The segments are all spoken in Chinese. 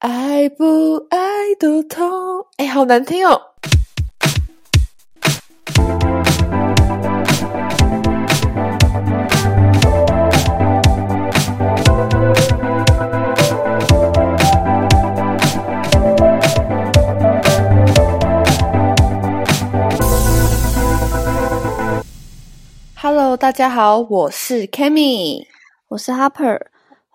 爱不爱都痛。哎，好难听哦。Hello，大家好，我是 Kami，我是 Harper，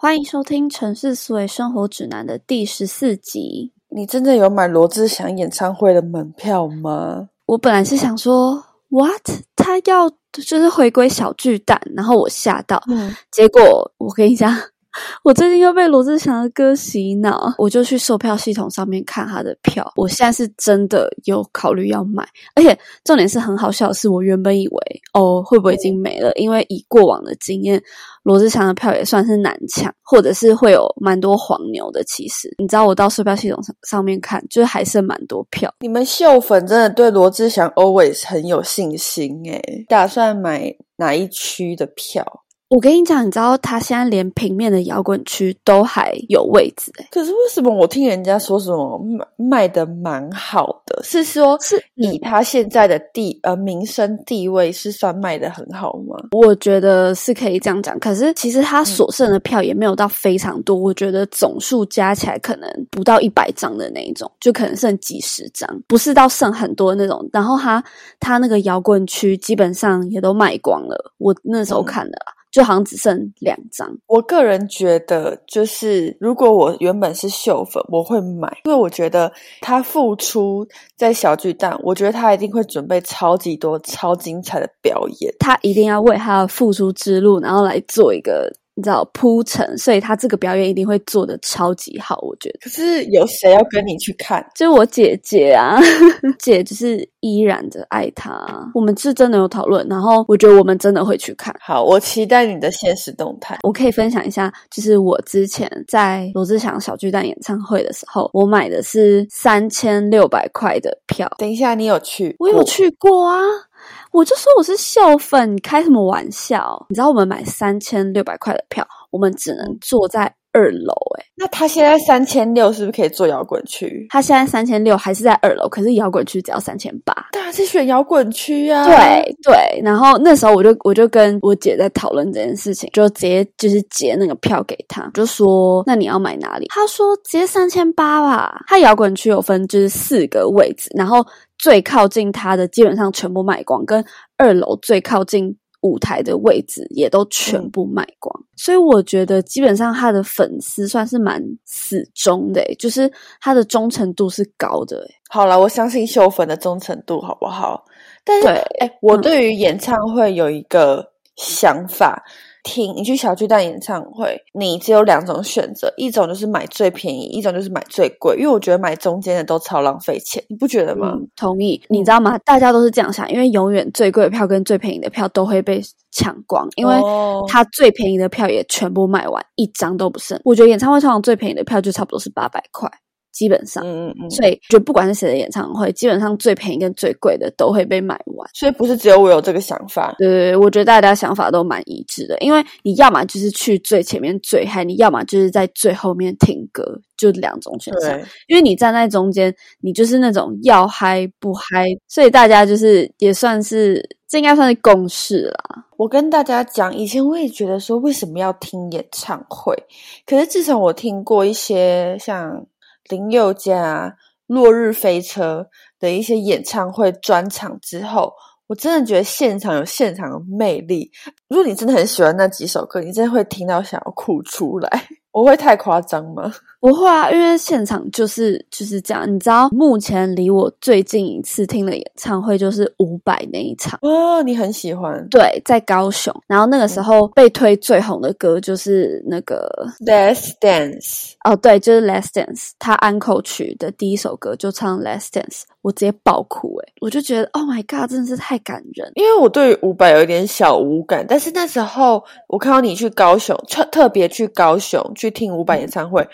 欢迎收听《城市思维生活指南》的第十四集。你真的有买罗志祥演唱会的门票吗？我本来是想说，What？他要就是回归小巨蛋，然后我吓到，嗯，结果我跟你讲。我最近又被罗志祥的歌洗脑，我就去售票系统上面看他的票。我现在是真的有考虑要买，而且重点是很好笑的是，我原本以为哦会不会已经没了，因为以过往的经验，罗志祥的票也算是难抢，或者是会有蛮多黄牛的。其实你知道，我到售票系统上上面看，就是还剩蛮多票。你们秀粉真的对罗志祥 always 很有信心诶，打算买哪一区的票？我跟你讲，你知道他现在连平面的摇滚区都还有位置哎，可是为什么我听人家说什么卖卖的蛮好的？是说，是以他现在的地呃名声地位是算卖的很好吗？我觉得是可以这样讲。可是其实他所剩的票也没有到非常多，我觉得总数加起来可能不到一百张的那一种，就可能剩几十张，不是到剩很多那种。然后他他那个摇滚区基本上也都卖光了，我那时候看的。就好像只剩两张。我个人觉得，就是如果我原本是秀粉，我会买，因为我觉得他付出在小巨蛋，我觉得他一定会准备超级多、超精彩的表演，他一定要为他的付出之路，然后来做一个。你知道铺陈，所以他这个表演一定会做的超级好，我觉得。可是有谁要跟你去看？就是我姐姐啊，姐就是依然的爱他。我们是真的有讨论，然后我觉得我们真的会去看。好，我期待你的现实动态。我可以分享一下，就是我之前在罗志祥小巨蛋演唱会的时候，我买的是三千六百块的票。等一下，你有去？我有去过啊。我就说我是秀粉，你开什么玩笑？你知道我们买三千六百块的票，我们只能坐在二楼。哎，那他现在三千六是不是可以坐摇滚区？他现在三千六还是在二楼，可是摇滚区只要三千八。当然是选摇滚区啊！对对，然后那时候我就我就跟我姐在讨论这件事情，就直接就是截那个票给他，就说那你要买哪里？他说直接三千八吧。他摇滚区有分就是四个位置，然后。最靠近他的基本上全部卖光，跟二楼最靠近舞台的位置也都全部卖光，所以我觉得基本上他的粉丝算是蛮死忠的，就是他的忠诚度是高的。好了，我相信秀粉的忠诚度好不好？但是，哎，我对于演唱会有一个想法。听你去小巨蛋演唱会，你只有两种选择，一种就是买最便宜，一种就是买最贵。因为我觉得买中间的都超浪费钱，你不觉得吗？同意，你知道吗？大家都是这样想，因为永远最贵的票跟最便宜的票都会被抢光，因为它最便宜的票也全部卖完，一张都不剩。我觉得演唱会通常最便宜的票就差不多是八百块。基本上，嗯嗯嗯，所以就不管是谁的演唱会，基本上最便宜跟最贵的都会被买完。所以不是只有我有这个想法，对对对，我觉得大家想法都蛮一致的。因为你要么就是去最前面最嗨，你要么就是在最后面听歌，就两种选项。因为你站在中间，你就是那种要嗨不嗨，所以大家就是也算是这应该算是共识啦。我跟大家讲，以前我也觉得说为什么要听演唱会，可是自从我听过一些像。林宥嘉《落日飞车》的一些演唱会专场之后，我真的觉得现场有现场的魅力。如果你真的很喜欢那几首歌，你真的会听到想要哭出来。我会太夸张吗？不会啊，因为现场就是就是这样。你知道，目前离我最近一次听的演唱会就是伍佰那一场哦，你很喜欢？对，在高雄。然后那个时候被推最红的歌就是那个《Last Dance》哦，对，就是《Last Dance》。他安口曲的第一首歌就唱《Last Dance》，我直接爆哭诶我就觉得 Oh my God，真的是太感人。因为我对伍佰有一点小无感，但是那时候我看到你去高雄，特特别去高雄。去听伍佰演唱会，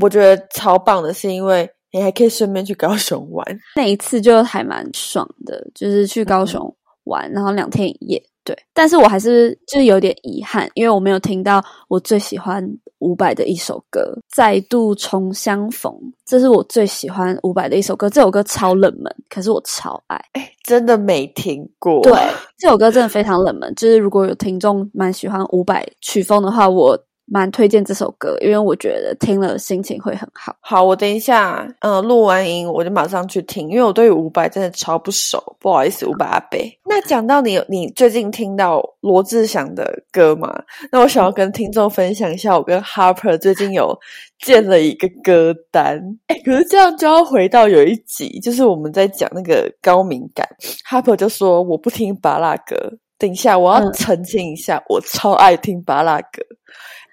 我觉得超棒的，是因为你还可以顺便去高雄玩。那一次就还蛮爽的，就是去高雄玩，然后两天一夜。对，但是我还是就是有点遗憾，因为我没有听到我最喜欢伍佰的一首歌《再度重相逢》，这是我最喜欢伍佰的一首歌。这首歌超冷门，可是我超爱，哎，真的没听过。对，这首歌真的非常冷门，就是如果有听众蛮喜欢伍佰曲风的话，我。蛮推荐这首歌，因为我觉得听了心情会很好。好，我等一下，嗯，录完音我就马上去听，因为我对伍佰真的超不熟，不好意思，伍佰阿贝。那讲到你，你最近听到罗志祥的歌吗？那我想要跟听众分享一下，我跟 Harper 最近有建了一个歌单。哎，可是这样就要回到有一集，就是我们在讲那个高敏感，Harper 就说我不听巴拉歌。等一下，我要澄清一下，我超爱听巴拉歌。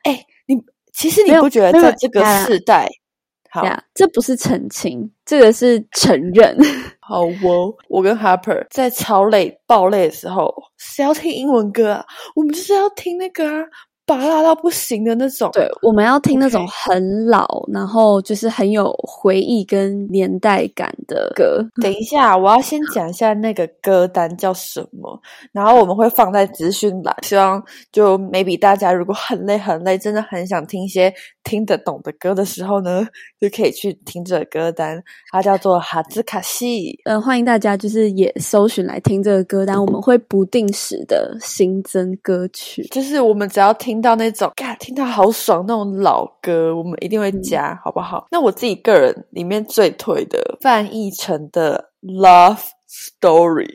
哎，你其实你不觉得在这个时代，好，这不是澄清，这个是承认。好哦，我跟 Harper 在超累、爆累的时候，是要听英文歌啊，我们就是要听那个啊。拔拉到不行的那种，对，我们要听那种很老，然后就是很有回忆跟年代感的歌。等一下，我要先讲一下那个歌单叫什么，然后我们会放在资讯栏。希望就 maybe 大家如果很累很累，真的很想听一些听得懂的歌的时候呢，就可以去听这个歌单。它叫做哈兹卡西。嗯，欢迎大家就是也搜寻来听这个歌单，我们会不定时的新增歌曲，就是我们只要听。到那种，嘎，听到好爽那种老歌，我们一定会加，好不好？那我自己个人里面最推的范逸臣的《Love Story》，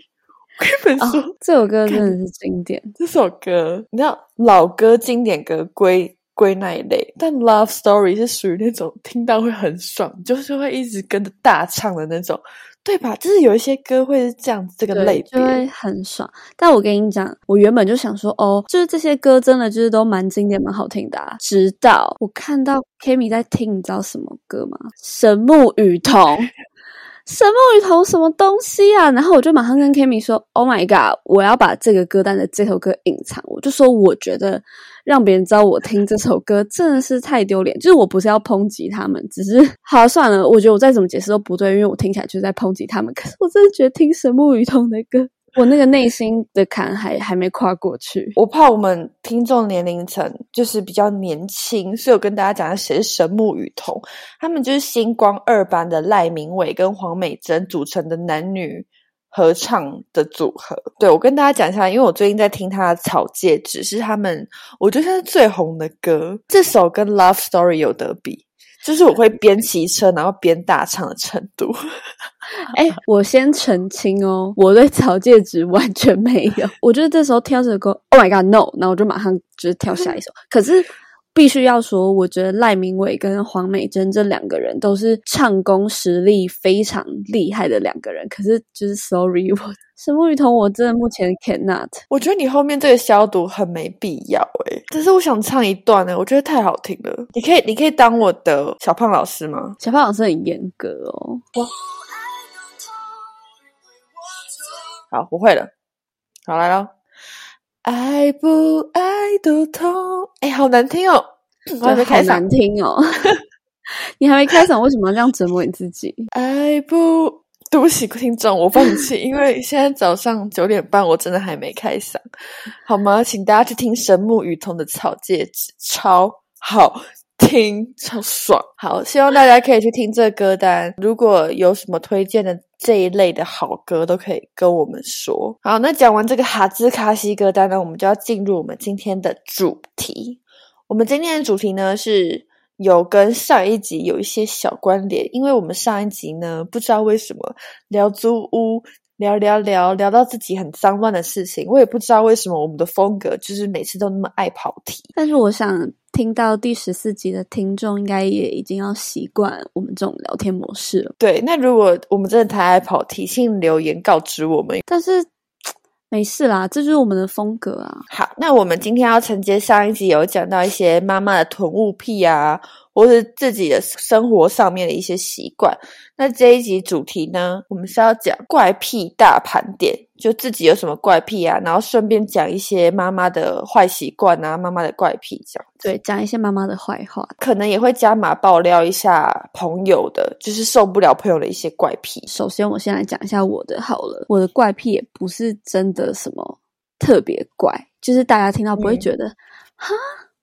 我跟你们说，这首歌真的是经典。这首歌，你知道老歌、经典歌归归那一类，但《Love Story》是属于那种听到会很爽，就是会一直跟着大唱的那种。对吧？就是有一些歌会是这样子，这个类就会很爽。但我跟你讲，我原本就想说，哦，就是这些歌真的就是都蛮经典、蛮好听的。啊。直到我看到 Kimi 在听，你知道什么歌吗？神木雨桐。神木雨桐 什么东西啊？然后我就马上跟 Kimi 说：“Oh my god！我要把这个歌单的这首歌隐藏。”我就说：“我觉得让别人知道我听这首歌真的是太丢脸。”就是我不是要抨击他们，只是 好算了。我觉得我再怎么解释都不对，因为我听起来就是在抨击他们。可是我真的觉得听神木雨桐的歌。我那个内心的坎还还没跨过去，我怕我们听众年龄层就是比较年轻，所以我跟大家讲，谁是神木雨桐？他们就是星光二班的赖明伟跟黄美珍组成的男女合唱的组合。对我跟大家讲一下，因为我最近在听他的《草戒指》，是他们我觉得是最红的歌，这首跟《Love Story》有得比。就是我会边骑车然后边大唱的程度。哎，我先澄清哦，我对草戒指完全没有。我觉得这时候跳这首歌，Oh my God No！然后我就马上就是跳下一首。可是必须要说，我觉得赖明伟跟黄美珍这两个人都是唱功实力非常厉害的两个人。可是就是 Sorry 我。是木雨桐，我真的目前 cannot。我觉得你后面这个消毒很没必要诶，但是我想唱一段呢，我觉得太好听了。你可以，你可以当我的小胖老师吗？小胖老师很严格哦。好，不会了。好来了。爱不爱都痛。哎，好难听哦。我还没开难听哦。你还没开嗓，为什么要这样折磨你自己？爱不。对不起，听众，我放弃，因为现在早上九点半，我真的还没开嗓，好吗？请大家去听神木雨桐的《草戒指》，超好听，超爽。好，希望大家可以去听这歌单。如果有什么推荐的这一类的好歌，都可以跟我们说。好，那讲完这个哈兹卡西歌单呢，我们就要进入我们今天的主题。我们今天的主题呢是。有跟上一集有一些小关联，因为我们上一集呢，不知道为什么聊租屋，聊聊聊聊到自己很脏乱的事情，我也不知道为什么我们的风格就是每次都那么爱跑题。但是我想听到第十四集的听众应该也已经要习惯我们这种聊天模式了。对，那如果我们真的太爱跑题，请留言告知我们。但是。没事啦，这就是我们的风格啊。好，那我们今天要承接上一集有讲到一些妈妈的囤物癖啊。或是自己的生活上面的一些习惯。那这一集主题呢，我们是要讲怪癖大盘点，就自己有什么怪癖啊，然后顺便讲一些妈妈的坏习惯啊，妈妈的怪癖这样。对，讲一些妈妈的坏话，可能也会加码爆料一下朋友的，就是受不了朋友的一些怪癖。首先，我先来讲一下我的好了。我的怪癖也不是真的什么特别怪，就是大家听到不会觉得哈。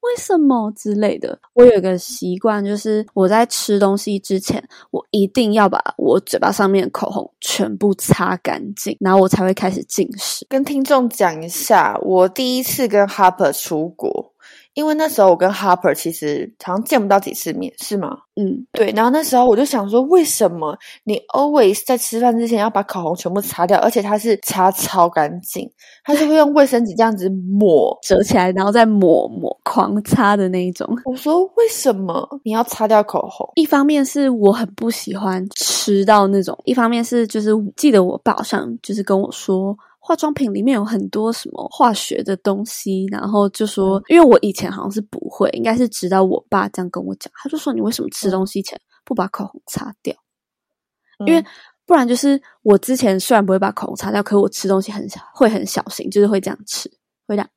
为什么之类的？我有一个习惯，就是我在吃东西之前，我一定要把我嘴巴上面的口红全部擦干净，然后我才会开始进食。跟听众讲一下，我第一次跟 Harper 出国。因为那时候我跟 Harper 其实好像见不到几次面，是吗？嗯，对。然后那时候我就想说，为什么你 always 在吃饭之前要把口红全部擦掉，而且它是擦超干净，它是会用卫生纸这样子抹 折起来，然后再抹抹狂擦的那一种。我说为什么你要擦掉口红？一方面是我很不喜欢吃到那种，一方面是就是记得我爸好像就是跟我说。化妆品里面有很多什么化学的东西，然后就说，因为我以前好像是不会，应该是直到我爸这样跟我讲，他就说你为什么吃东西前不把口红擦掉？因为不然就是我之前虽然不会把口红擦掉，可我吃东西很小会很小心，就是会这样吃，会这样，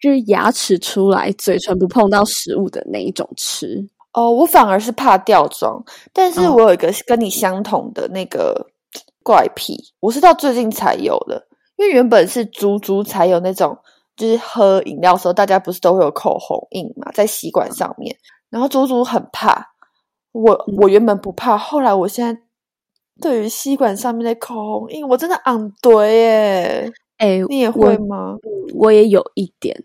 就是牙齿出来，嘴唇不碰到食物的那一种吃。哦，我反而是怕掉妆，但是我有一个跟你相同的那个。怪癖，我是到最近才有的，因为原本是足足才有那种，就是喝饮料的时候，大家不是都会有口红印嘛，在吸管上面。然后足足很怕，我我原本不怕，后来我现在对于吸管上面的口红印，我真的昂堆耶！哎，你也会吗？我也有一点。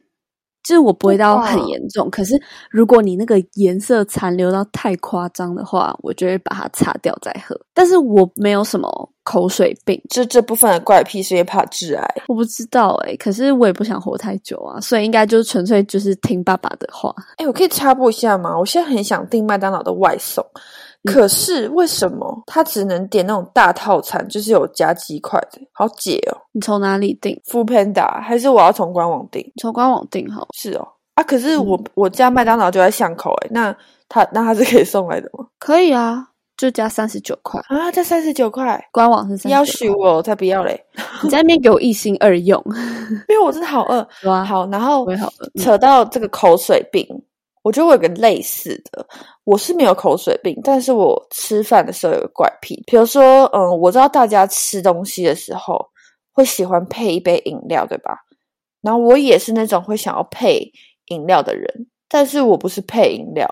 就是我不会到很严重，可是如果你那个颜色残留到太夸张的话，我就会把它擦掉再喝。但是我没有什么口水病，就这部分的怪癖是因为怕致癌。我不知道哎，可是我也不想活太久啊，所以应该就是纯粹就是听爸爸的话。哎，我可以插播一下吗？我现在很想订麦当劳的外送。可是为什么他只能点那种大套餐，就是有加鸡块的？好解哦！你从哪里订？Food Panda 还是我要从官网订？从官网订好。是哦，啊，可是我我家麦当劳就在巷口诶，那他那他是可以送来的吗？可以啊，就加三十九块啊，加三十九块，官网是要许我才不要嘞！你在那边给我一心二用，因为我真的好饿。好，然后好。扯到这个口水病。我觉得我有个类似的，我是没有口水病，但是我吃饭的时候有个怪癖，比如说，嗯，我知道大家吃东西的时候会喜欢配一杯饮料，对吧？然后我也是那种会想要配饮料的人，但是我不是配饮料，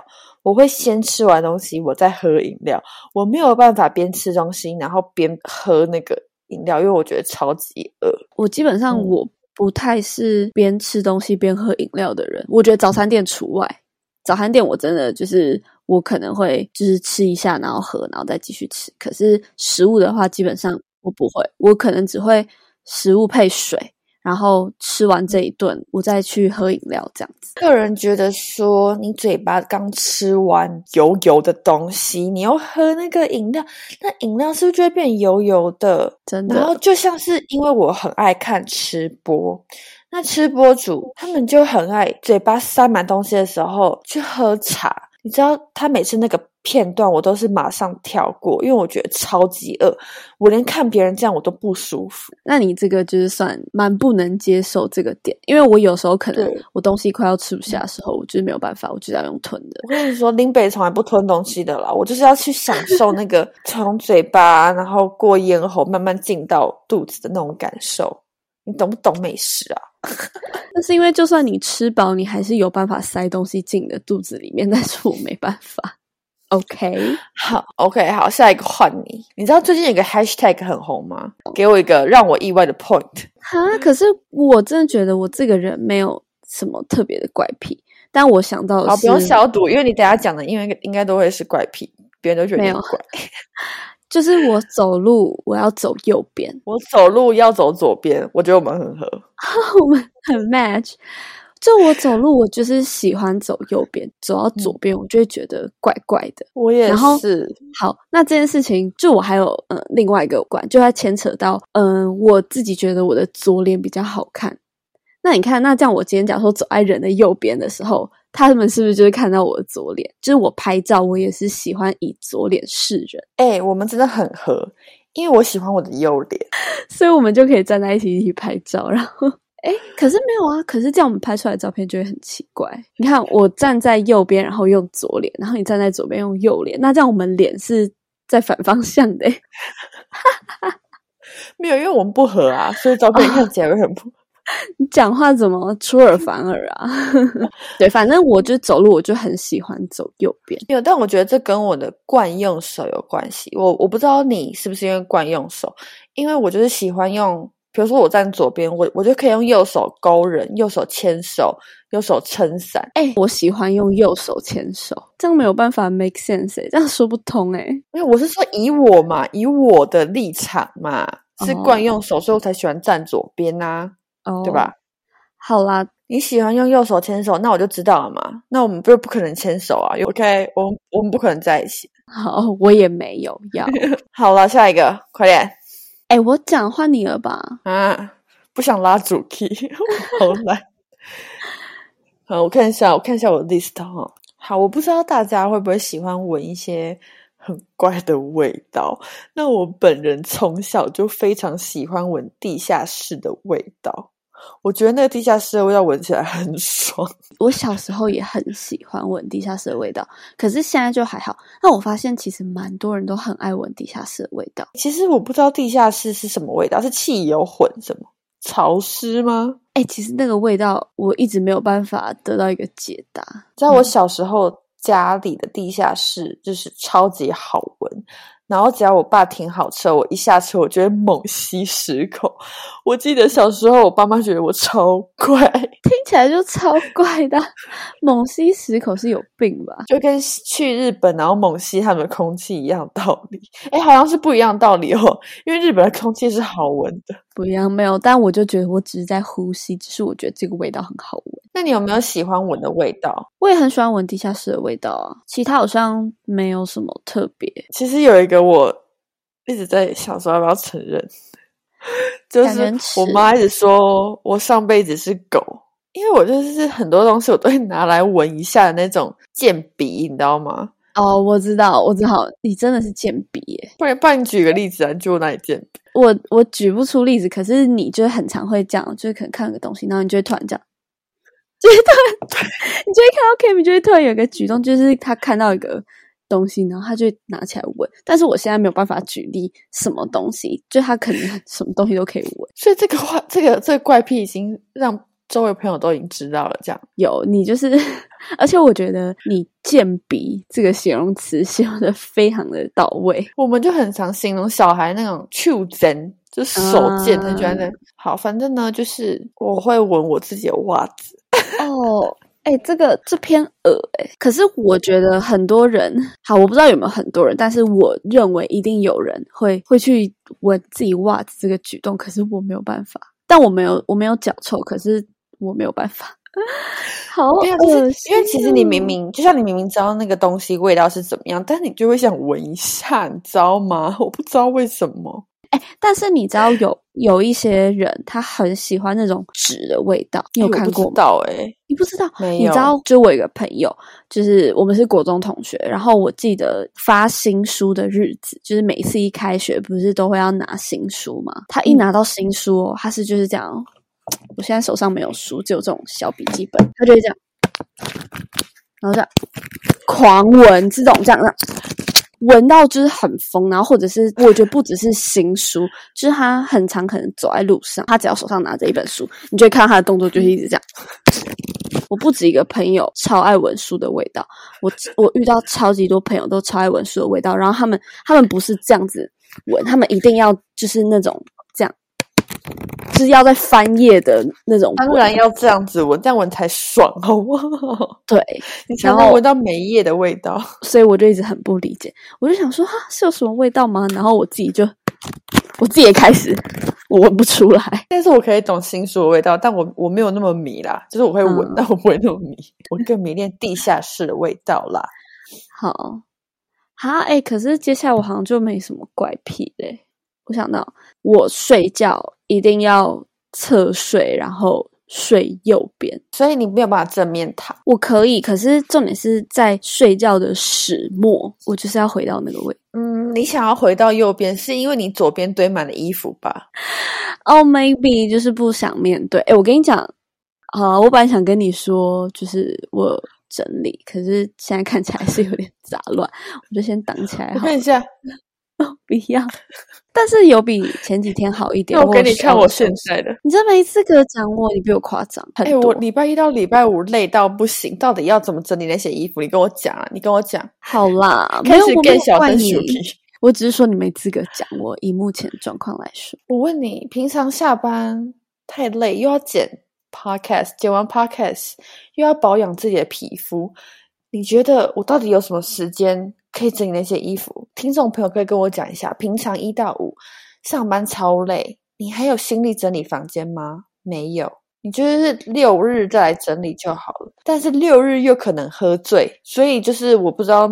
我会先吃完东西，我再喝饮料，我没有办法边吃东西然后边喝那个饮料，因为我觉得超级饿。我基本上我不太是边吃东西边喝饮料的人，我觉得早餐店除外。早餐店我真的就是我可能会就是吃一下，然后喝，然后再继续吃。可是食物的话，基本上我不会，我可能只会食物配水，然后吃完这一顿，我再去喝饮料这样子。个人觉得说，你嘴巴刚吃完油油的东西，你又喝那个饮料，那饮料是不是就会变油油的？真的。然后就像是因为我很爱看吃播。那吃播主他们就很爱嘴巴塞满东西的时候去喝茶，你知道他每次那个片段我都是马上跳过，因为我觉得超级饿，我连看别人这样我都不舒服。那你这个就是算蛮不能接受这个点，因为我有时候可能我东西快要吃不下的时候，我就是没有办法，我就要用吞的。我跟你说，林北从来不吞东西的啦，我就是要去享受那个 从嘴巴然后过咽喉慢慢进到肚子的那种感受。你懂不懂美食啊？那是因为就算你吃饱，你还是有办法塞东西进你的肚子里面，但是我没办法。OK，好，OK，好，下一个换你。你知道最近有个 Hashtag 很红吗？给我一个让我意外的 Point。哈，可是我真的觉得我这个人没有什么特别的怪癖，但我想到啊，不用消毒，因为你等下讲的，因为应该都会是怪癖，别人都觉得没有怪。就是我走路，我要走右边；我走路要走左边。我觉得我们很合，我们很 match。就我走路，我就是喜欢走右边，走到左边，我就会觉得怪怪的。我也是。好，那这件事情，就我还有呃另外一个关，就它牵扯到嗯我自己觉得我的左脸比较好看。那你看，那这样我今天假如说走在人的右边的时候。他们是不是就是看到我的左脸？就是我拍照，我也是喜欢以左脸示人。哎，我们真的很合，因为我喜欢我的右脸，所以我们就可以站在一起一起拍照。然后，哎，可是没有啊，可是这样我们拍出来的照片就会很奇怪。你看，我站在右边，然后用左脸，然后你站在左边用右脸，那这样我们脸是在反方向的。没有，因为我们不合啊，所以照片看起来会很不。你讲话怎么出尔反尔啊？对，反正我就走路，我就很喜欢走右边。有，但我觉得这跟我的惯用手有关系。我我不知道你是不是因为惯用手，因为我就是喜欢用。比如说我站左边，我我就可以用右手勾人，右手牵手，右手撑伞。哎，我喜欢用右手牵手，这样没有办法 make sense，这样说不通哎。因为我是说以我嘛，以我的立场嘛，是惯用手，所以我才喜欢站左边呐，对吧？好啦，你喜欢用右手牵手，那我就知道了嘛。那我们不不可能牵手啊？OK，我我们不可能在一起。好，我也没有要。好了，下一个，快点。哎，我讲换你了吧？啊，不想拉主 key，好难。好，我看一下，我看一下我的 list 哈。好，我不知道大家会不会喜欢闻一些很怪的味道。那我本人从小就非常喜欢闻地下室的味道。我觉得那个地下室的味道闻起来很 爽。我小时候也很喜欢闻地下室的味道，可是现在就还好。那我发现其实蛮多人都很爱闻地下室的味道。其实我不知道地下室是什么味道，是汽油混什么潮湿吗？哎，其实那个味道我一直没有办法得到一个解答。在我小时候家里的地下室就是超级好闻。然后只要我爸停好车，我一下车，我就会猛吸十口。我记得小时候，我爸妈觉得我超怪，听起来就超怪的。猛吸十口是有病吧？就跟去日本然后猛吸他们的空气一样道理。哎，好像是不一样道理哦，因为日本的空气是好闻的。不一样，没有。但我就觉得我只是在呼吸，只是我觉得这个味道很好闻。那你有没有喜欢闻的味道？我也很喜欢闻地下室的味道啊，其他好像没有什么特别。其实有一个我一直在想说要不要承认，就是我妈一直说我上辈子是狗，因为我就是很多东西我都会拿来闻一下的那种贱鼻，你知道吗？哦，我知道，我知道，你真的是贱鼻耶！不然，不然你举个例子啊，就哪里贱鼻？我我举不出例子，可是你就很常会这样，就是可能看个东西，然后你就会突然这样。就是突然，你就会看到 Kimi 就会突然有个举动，就是他看到一个东西，然后他就拿起来闻。但是我现在没有办法举例什么东西，就他可能 什么东西都可以闻。所以这个话，这个这个怪癖已经让周围朋友都已经知道了。这样有你就是，而且我觉得你“贱鼻”这个形容词 形容的非常的到位。我们就很常形容小孩那种触真，就手贱，很喜欢的。好，反正呢，就是我会闻我自己的袜子。哦，哎，这个这篇恶哎，可是我觉得很多人，好，我不知道有没有很多人，但是我认为一定有人会会去闻自己袜子这个举动，可是我没有办法，但我没有我没有脚臭，可是我没有办法。好恶心，因为其实你明明就像你明明知道那个东西味道是怎么样，但是你就会想闻一下，你知道吗？我不知道为什么。但是你知道有有一些人他很喜欢那种纸的味道，你有看过吗？哎，你不知道？你知道，就我一个朋友，就是我们是国中同学，然后我记得发新书的日子，就是每次一开学不是都会要拿新书嘛？他一拿到新书，他是就是这样。我现在手上没有书，只有这种小笔记本，他就会这样，然后这样狂闻这种这样的。闻到就是很疯，然后或者是我觉得不只是新书，就是他很常可能走在路上，他只要手上拿着一本书，你就会看到他的动作就是一直这样。我不止一个朋友超爱闻书的味道，我我遇到超级多朋友都超爱闻书的味道，然后他们他们不是这样子闻，他们一定要就是那种这样。是要在翻页的那种，当然要这样子闻，这样闻才爽，好不好？对，你才能闻到每一页的味道。所以我就一直很不理解，我就想说，哈，是有什么味道吗？然后我自己就，我自己也开始，我闻不出来。但是我可以懂新书的味道，但我我没有那么迷啦，就是我会闻，但我不会那么迷。我更迷恋地下室的味道啦。好，好，哎，可是接下来我好像就没什么怪癖嘞。我想到，我睡觉一定要侧睡，然后睡右边，所以你没有办法正面躺。我可以，可是重点是在睡觉的始末，我就是要回到那个位。嗯，你想要回到右边，是因为你左边堆满了衣服吧？哦，maybe 就是不想面对。哎，我跟你讲，啊，我本来想跟你说，就是我整理，可是现在看起来是有点杂乱，我就先挡起来。我看一下。必要。但是有比前几天好一点。我给你看我现在的，你真没资格讲我，你比我夸张。哎，我礼拜一到礼拜五累到不行，到底要怎么整理那些衣服？你跟我讲啊，你跟我讲。好啦，开始更小声你。我只是说你没资格讲我，以目前状况来说。我问你，平常下班太累，又要剪 podcast，剪完 podcast 又要保养自己的皮肤，你觉得我到底有什么时间？可以整理那些衣服，听众朋友可以跟我讲一下，平常一到五上班超累，你还有心力整理房间吗？没有，你就是六日再来整理就好了。但是六日又可能喝醉，所以就是我不知道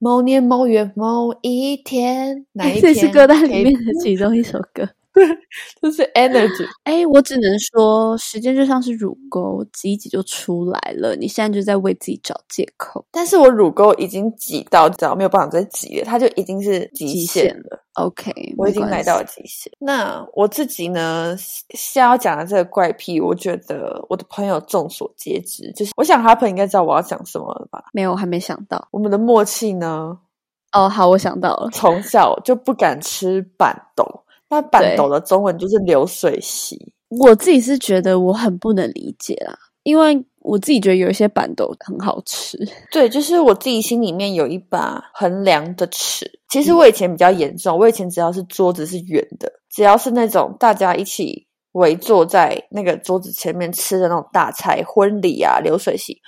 某年某月某一天哪一天，这是歌单里面的其中一首歌。就是 energy。哎，我只能说，时间就像是乳沟，挤一挤就出来了。你现在就在为自己找借口。但是我乳沟已经挤到，只要没有办法再挤了，它就已经是极限了。OK，我已经来到了极限。那我自己呢，现在要讲的这个怪癖，我觉得我的朋友众所皆知。就是我想哈朋应该知道我要讲什么了吧？没有，我还没想到。我们的默契呢？哦，好，我想到了。从小就不敢吃板豆。那板豆的中文就是流水席。我自己是觉得我很不能理解啦，因为我自己觉得有一些板豆很好吃。对，就是我自己心里面有一把衡量的尺。其实我以前比较严重，我以前只要是桌子是圆的，只要是那种大家一起围坐在那个桌子前面吃的那种大菜，婚礼啊、流水席。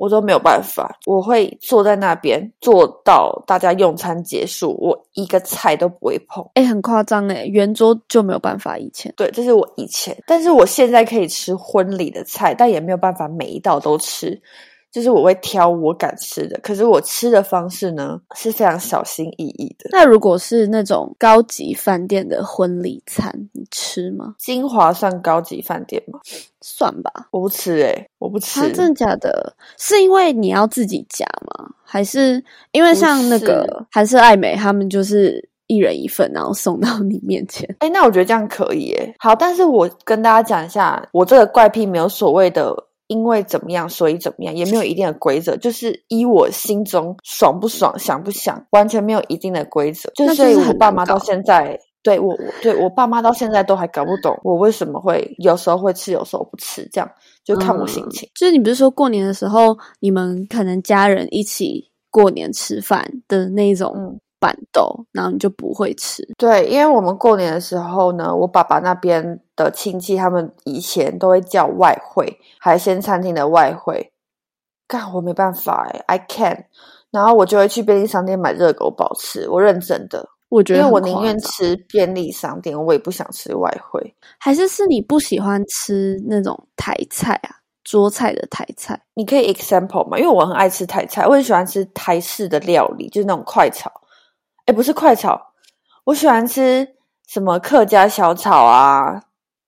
我都没有办法，我会坐在那边坐到大家用餐结束，我一个菜都不会碰。哎，很夸张哎，圆桌就没有办法。以前对，这是我以前，但是我现在可以吃婚礼的菜，但也没有办法每一道都吃。就是我会挑我敢吃的，可是我吃的方式呢是非常小心翼翼的。那如果是那种高级饭店的婚礼餐，你吃吗？金华算高级饭店吗？算吧，我不吃哎，我不吃。真的假的？是因为你要自己夹吗？还是因为像那个韩式爱美他们就是一人一份，然后送到你面前？哎，那我觉得这样可以哎。好，但是我跟大家讲一下，我这个怪癖没有所谓的。因为怎么样，所以怎么样，也没有一定的规则，就是依我心中爽不爽，想不想，完全没有一定的规则。就是我爸妈到现在，对我，我对我爸妈到现在都还搞不懂我为什么会有时候会吃，有时候不吃，这样就看我心情。就是你不是说过年的时候，你们可能家人一起过年吃饭的那种。板豆，然后你就不会吃。对，因为我们过年的时候呢，我爸爸那边的亲戚他们以前都会叫外汇海鲜餐厅的外汇，干我没办法哎，I can。然后我就会去便利商店买热狗堡吃，我认真的，我觉得因为我宁愿吃便利商店，我也不想吃外汇。还是是你不喜欢吃那种台菜啊？桌菜的台菜，你可以 example 吗？因为我很爱吃台菜，我很喜欢吃台式的料理，就是那种快炒。哎，不是快炒，我喜欢吃什么客家小炒啊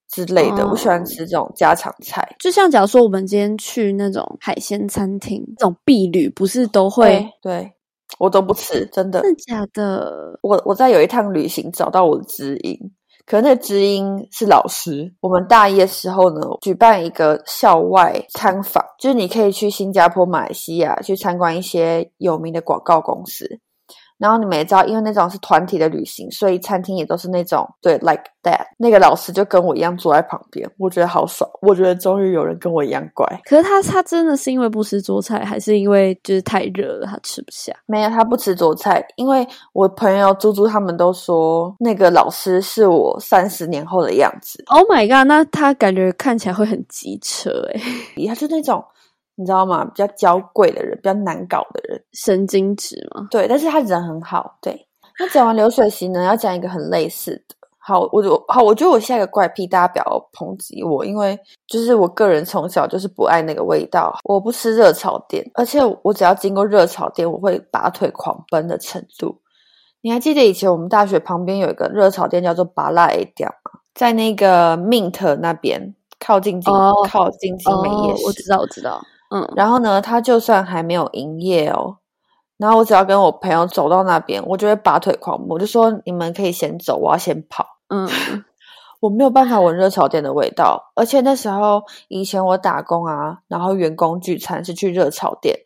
之类的。我喜欢吃这种家常菜。就像假如说，我们今天去那种海鲜餐厅，这种碧旅不是都会？对，我都不吃，真的。真的假的？我我在有一趟旅行找到我的知音，可是那知音是老师。我们大一的时候呢，举办一个校外参访，就是你可以去新加坡、马来西亚去参观一些有名的广告公司。然后你们也知道，因为那种是团体的旅行，所以餐厅也都是那种对，like that。那个老师就跟我一样坐在旁边，我觉得好爽。我觉得终于有人跟我一样乖。可是他他真的是因为不吃桌菜，还是因为就是太热了，他吃不下？没有，他不吃桌菜，因为我朋友猪猪他们都说那个老师是我三十年后的样子。Oh my god！那他感觉看起来会很机车哎，他就那种。你知道吗？比较娇贵的人，比较难搞的人，神经质嘛？对，但是他人很好。对，那讲完流水席呢，要讲一个很类似的。好，我就好，我觉得我下一个怪癖，大家不要抨击我，因为就是我个人从小就是不爱那个味道，我不吃热炒店，而且我只要经过热炒店，我会拔腿狂奔的程度。你还记得以前我们大学旁边有一个热炒店，叫做拔辣 A 店吗？在那个 Mint 那边，靠近金靠近金美夜市，我知道，我知道。嗯，然后呢，他就算还没有营业哦，然后我只要跟我朋友走到那边，我就会拔腿狂奔，我就说你们可以先走，我要先跑。嗯，我没有办法闻热炒店的味道，而且那时候以前我打工啊，然后员工聚餐是去热炒店，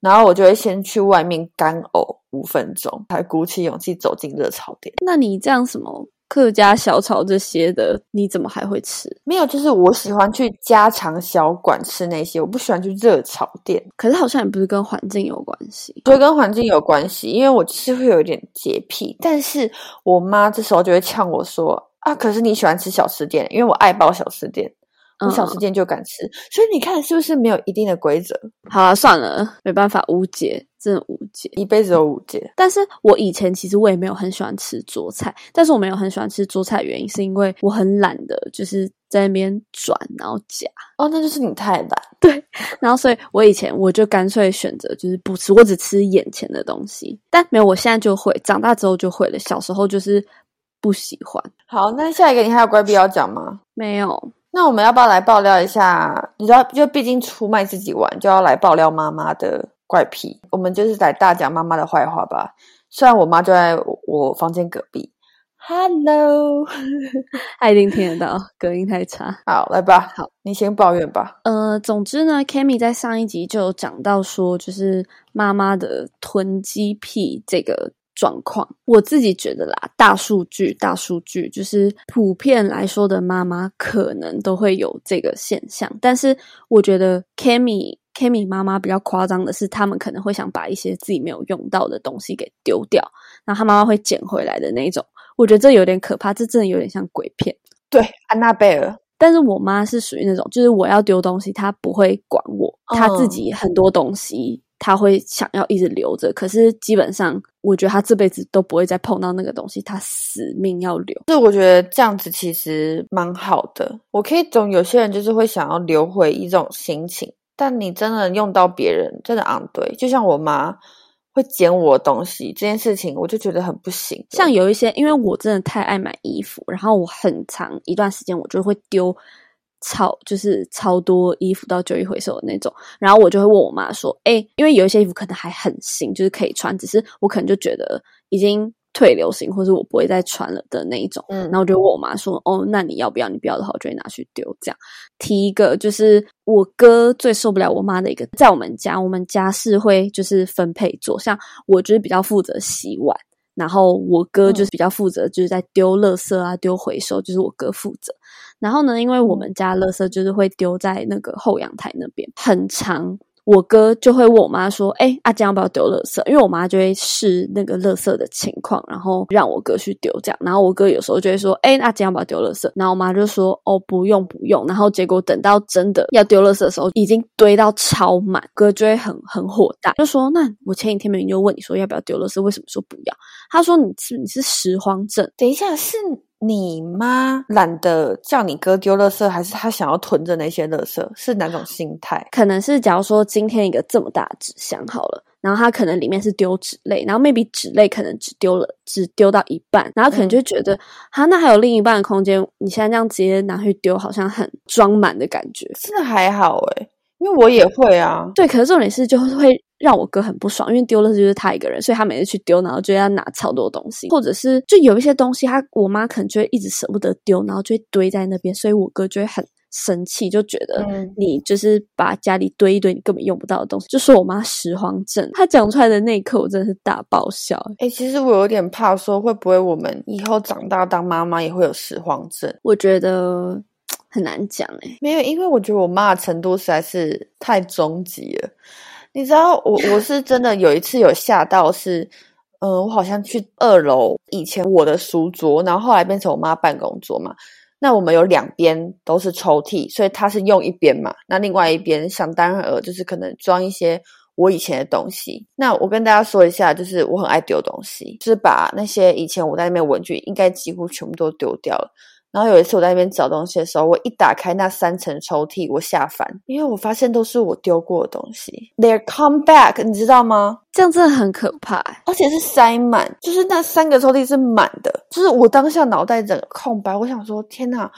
然后我就会先去外面干呕五分钟，才鼓起勇气走进热炒店。那你这样什么客家小炒这些的，你怎么还会吃？没有，就是我喜欢去家常小馆吃那些，我不喜欢去热炒店。可是好像也不是跟环境有关系，所以跟环境有关系，因为我是会有一点洁癖，但是我妈这时候就会呛我说：“啊，可是你喜欢吃小吃店，因为我爱包小吃店。”你小吃店就敢吃，所以你看是不是没有一定的规则？好了，算了，没办法，无解，真的无解，一辈子都无解。但是我以前其实我也没有很喜欢吃桌菜，但是我没有很喜欢吃桌菜，原因是因为我很懒的，就是在那边转然后夹。哦，那就是你太懒。对，然后所以我以前我就干脆选择就是不吃，我只吃眼前的东西。但没有，我现在就会，长大之后就会了。小时候就是不喜欢。好，那下一个你还有乖必要讲吗？没有。那我们要不要来爆料一下？你知道，就毕竟出卖自己玩，就要来爆料妈妈的怪癖。我们就是在大讲妈妈的坏话吧。虽然我妈就在我房间隔壁，Hello，她一定听得到，隔音太差。好，来吧，好，你先抱怨吧。呃，总之呢，Kami 在上一集就有讲到说，就是妈妈的囤积癖这个。状况，我自己觉得啦，大数据，大数据就是普遍来说的妈妈可能都会有这个现象，但是我觉得 Kami，Kami 妈妈比较夸张的是，他们可能会想把一些自己没有用到的东西给丢掉，然后他妈妈会捡回来的那种，我觉得这有点可怕，这真的有点像鬼片。对，安娜贝尔，但是我妈是属于那种，就是我要丢东西，她不会管我，她自己很多东西。他会想要一直留着，可是基本上，我觉得他这辈子都不会再碰到那个东西，他死命要留。是我觉得这样子其实蛮好的，我可以懂有些人就是会想要留回一种心情，但你真的用到别人，真的昂对，就像我妈会捡我东西这件事情，我就觉得很不行。像有一些，因为我真的太爱买衣服，然后我很长一段时间我就会丢。超就是超多衣服到旧衣回收的那种，然后我就会问我妈说：“哎，因为有一些衣服可能还很新，就是可以穿，只是我可能就觉得已经退流行，或者我不会再穿了的那一种。”嗯，然后我就问我妈说：“哦，那你要不要？你不要的话，我就会拿去丢。”这样提一个，就是我哥最受不了我妈的一个，在我们家，我们家是会就是分配做，像我就是比较负责洗碗。然后我哥就是比较负责，就是在丢垃圾啊、丢回收，就是我哥负责。然后呢，因为我们家垃圾就是会丢在那个后阳台那边，很长。我哥就会问我妈说：“哎，阿江要不要丢垃圾？”因为我妈就会试那个垃圾的情况，然后让我哥去丢这样。然后我哥有时候就会说：“哎，阿江要不要丢垃圾？”然后我妈就说：“哦，不用不用。”然后结果等到真的要丢垃圾的时候，已经堆到超满，哥就会很很火大，就说：“那我前几天明明就问你说要不要丢垃圾，为什么说不要？”他说：“你是你是拾荒症。”等一下是。你妈懒得叫你哥丢垃圾，还是他想要囤着那些垃圾？是哪种心态？可能是假如说今天一个这么大纸箱好了，然后他可能里面是丢纸类，然后 maybe 纸类可能只丢了只丢到一半，然后可能就觉得，哈，那还有另一半的空间，你现在这样直接拿去丢，好像很装满的感觉。真的还好诶因为我也会啊。对，可是重点是就会。让我哥很不爽，因为丢了就是他一个人，所以他每次去丢，然后就要拿超多东西，或者是就有一些东西，他我妈可能就会一直舍不得丢，然后就会堆在那边，所以我哥就会很生气，就觉得你就是把家里堆一堆你根本用不到的东西，就说我妈拾荒症。他讲出来的那一刻，我真的是大爆笑。哎，其实我有点怕，说会不会我们以后长大当妈妈也会有拾荒症？我觉得很难讲哎，没有，因为我觉得我妈的程度实在是太终极了。你知道我我是真的有一次有吓到是，嗯，我好像去二楼，以前我的书桌，然后后来变成我妈办公桌嘛。那我们有两边都是抽屉，所以它是用一边嘛，那另外一边想当然尔就是可能装一些我以前的东西。那我跟大家说一下，就是我很爱丢东西，就是把那些以前我在那边文具，应该几乎全部都丢掉了。然后有一次我在那边找东西的时候，我一打开那三层抽屉，我下凡，因为我发现都是我丢过的东西。They're come back，你知道吗？这样真的很可怕，而且是塞满，就是那三个抽屉是满的。就是我当下脑袋整个空白，我想说天哪，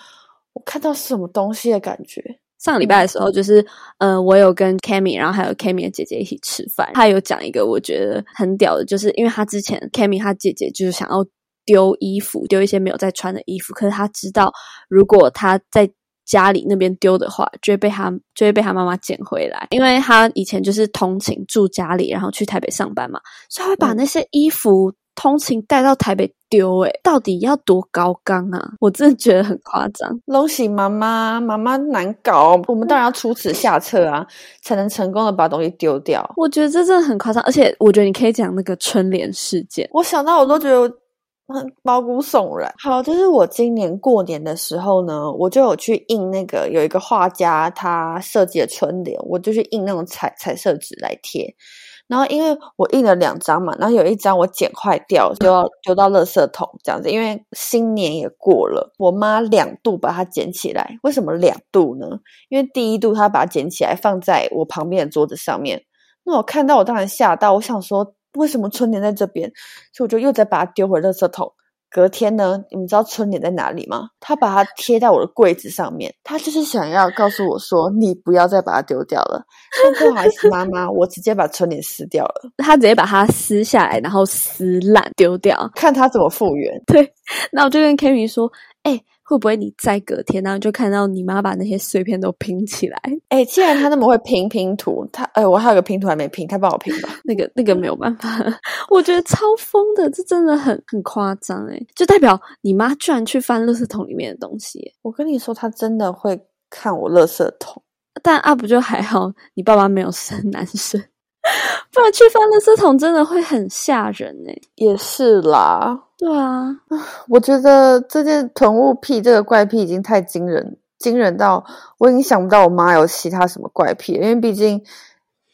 我看到什么东西的感觉。上个礼拜的时候，就是呃，我有跟 Kami，然后还有 Kami 的姐姐一起吃饭，他有讲一个我觉得很屌的，就是因为他之前 Kami 他姐姐就是想要。丢衣服，丢一些没有在穿的衣服。可是他知道，如果他在家里那边丢的话，就会被他就会被他妈妈捡回来，因为他以前就是通勤住家里，然后去台北上班嘛，所以他会把那些衣服。通勤带到台北丢，诶到底要多高刚啊？我真的觉得很夸张。恭喜妈妈，妈妈难搞，我们当然要出此下策啊，才能成功的把东西丢掉。我觉得这真的很夸张，而且我觉得你可以讲那个春联事件，我想到我都觉得很 毛骨悚然。好，就是我今年过年的时候呢，我就有去印那个有一个画家他设计的春联，我就去印那种彩彩色纸来贴。然后因为我印了两张嘛，然后有一张我剪坏掉，就要丢到垃圾桶这样子。因为新年也过了，我妈两度把它捡起来。为什么两度呢？因为第一度她把它捡起来放在我旁边的桌子上面，那我看到我当然吓到，我想说为什么春联在这边，所以我就又再把它丢回垃圾桶。隔天呢，你们知道春联在哪里吗？他把它贴在我的柜子上面，他就是想要告诉我说，你不要再把它丢掉了。不好意思，妈妈，我直接把春联撕掉了。他直接把它撕下来，然后撕烂丢掉，看他怎么复原。对，那我就跟 Kerry 说，哎。会不会你再隔天，然后就看到你妈把那些碎片都拼起来？哎，既然他那么会拼拼图，他哎，我还有个拼图还没拼，他帮我拼吧。那个那个没有办法，我觉得超疯的，这真的很很夸张哎，就代表你妈居然去翻垃圾桶里面的东西。我跟你说，他真的会看我垃圾桶，但啊不就还好，你爸爸没有生男生。不然去翻垃圾桶真的会很吓人哎，也是啦，对啊，我觉得这件囤物癖这个怪癖已经太惊人，惊人到我已经想不到我妈有其他什么怪癖，因为毕竟。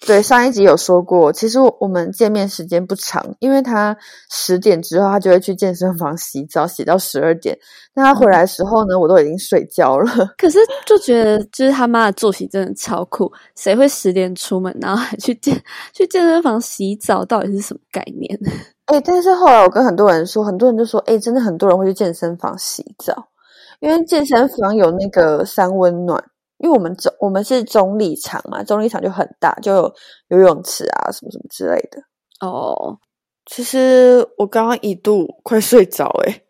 对，上一集有说过，其实我们见面时间不长，因为她十点之后她就会去健身房洗澡，洗到十二点。那她回来的时候呢，我都已经睡觉了。可是就觉得，就是他妈的作息真的超酷，谁会十点出门，然后还去健 去健身房洗澡？到底是什么概念？哎，但是后来我跟很多人说，很多人就说，哎，真的很多人会去健身房洗澡，因为健身房有那个三温暖。因为我们中我们是中立场嘛，中立场就很大，就有游泳池啊，什么什么之类的。哦，其实我刚刚一度快睡着，哎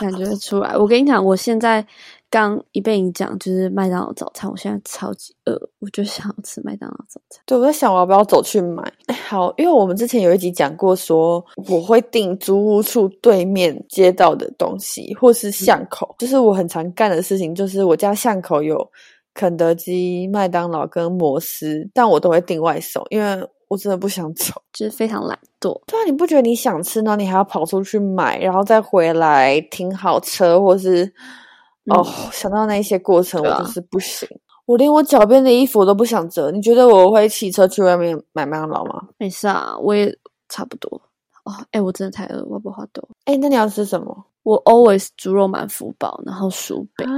感觉出来。我跟你讲，我现在刚一被你讲就是麦当劳早餐，我现在超级饿，我就想要吃麦当劳早餐。对，我在想我要不要走去买。哎，好，因为我们之前有一集讲过，说我会订租屋处对面街道的东西，或是巷口，就是我很常干的事情，就是我家巷口有。肯德基、麦当劳跟摩斯，但我都会订外送，因为我真的不想走，就是非常懒惰。对啊，你不觉得你想吃呢？你还要跑出去买，然后再回来停好车，或是哦，想到那些过程，我就是不行。我连我脚边的衣服我都不想折。你觉得我会骑车去外面买麦当劳吗？没事啊，我也差不多。哦，哎，我真的太饿，我不好多。哎，那你要吃什么？我 always 猪肉满福堡，然后薯饼。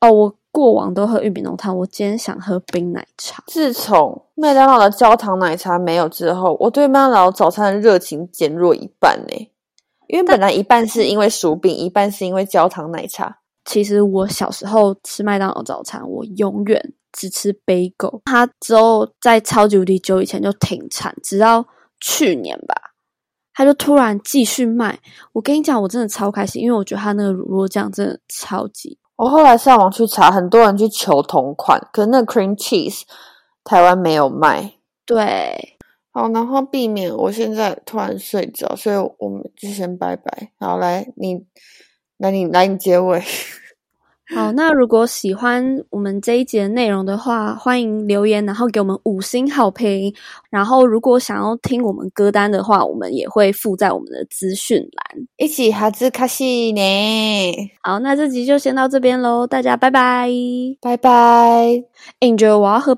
哦，我。过往都喝玉米浓汤，我今天想喝冰奶茶。自从麦当劳的焦糖奶茶没有之后，我对麦当劳早餐的热情减弱一半呢。因为本来一半是因为薯饼，一半是因为焦糖奶茶。其实我小时候吃麦当劳早餐，我永远只吃杯狗。它之后在超级无敌久以前就停产，直到去年吧，它就突然继续卖。我跟你讲，我真的超开心，因为我觉得它那个乳酪酱真的超级。我后来上网去查，很多人去求同款，可是那 cream cheese 台湾没有卖。对，好，然后避免我现在突然睡着，所以我们就先拜拜。好，来你，来你，来你结尾。好，那如果喜欢我们这一节内容的话，欢迎留言，然后给我们五星好评。然后，如果想要听我们歌单的话，我们也会附在我们的资讯栏。一起哈兹卡西呢？好，那这集就先到这边喽，大家拜拜，拜拜，Enjoy，我要喝。